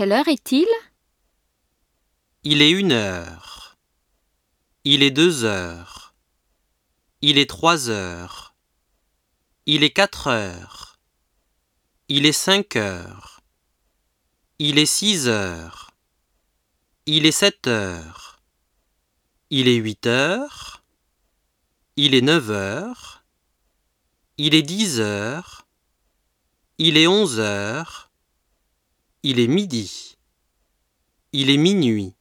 Quelle heure est-il Il est une heure. Il est deux heures. Il est trois heures. Il est quatre heures. Il est cinq heures. Il est six heures. Il est sept heures. Il est huit heures. Il est neuf heures. Il est dix heures. Il est onze heures. Il est midi. Il est minuit.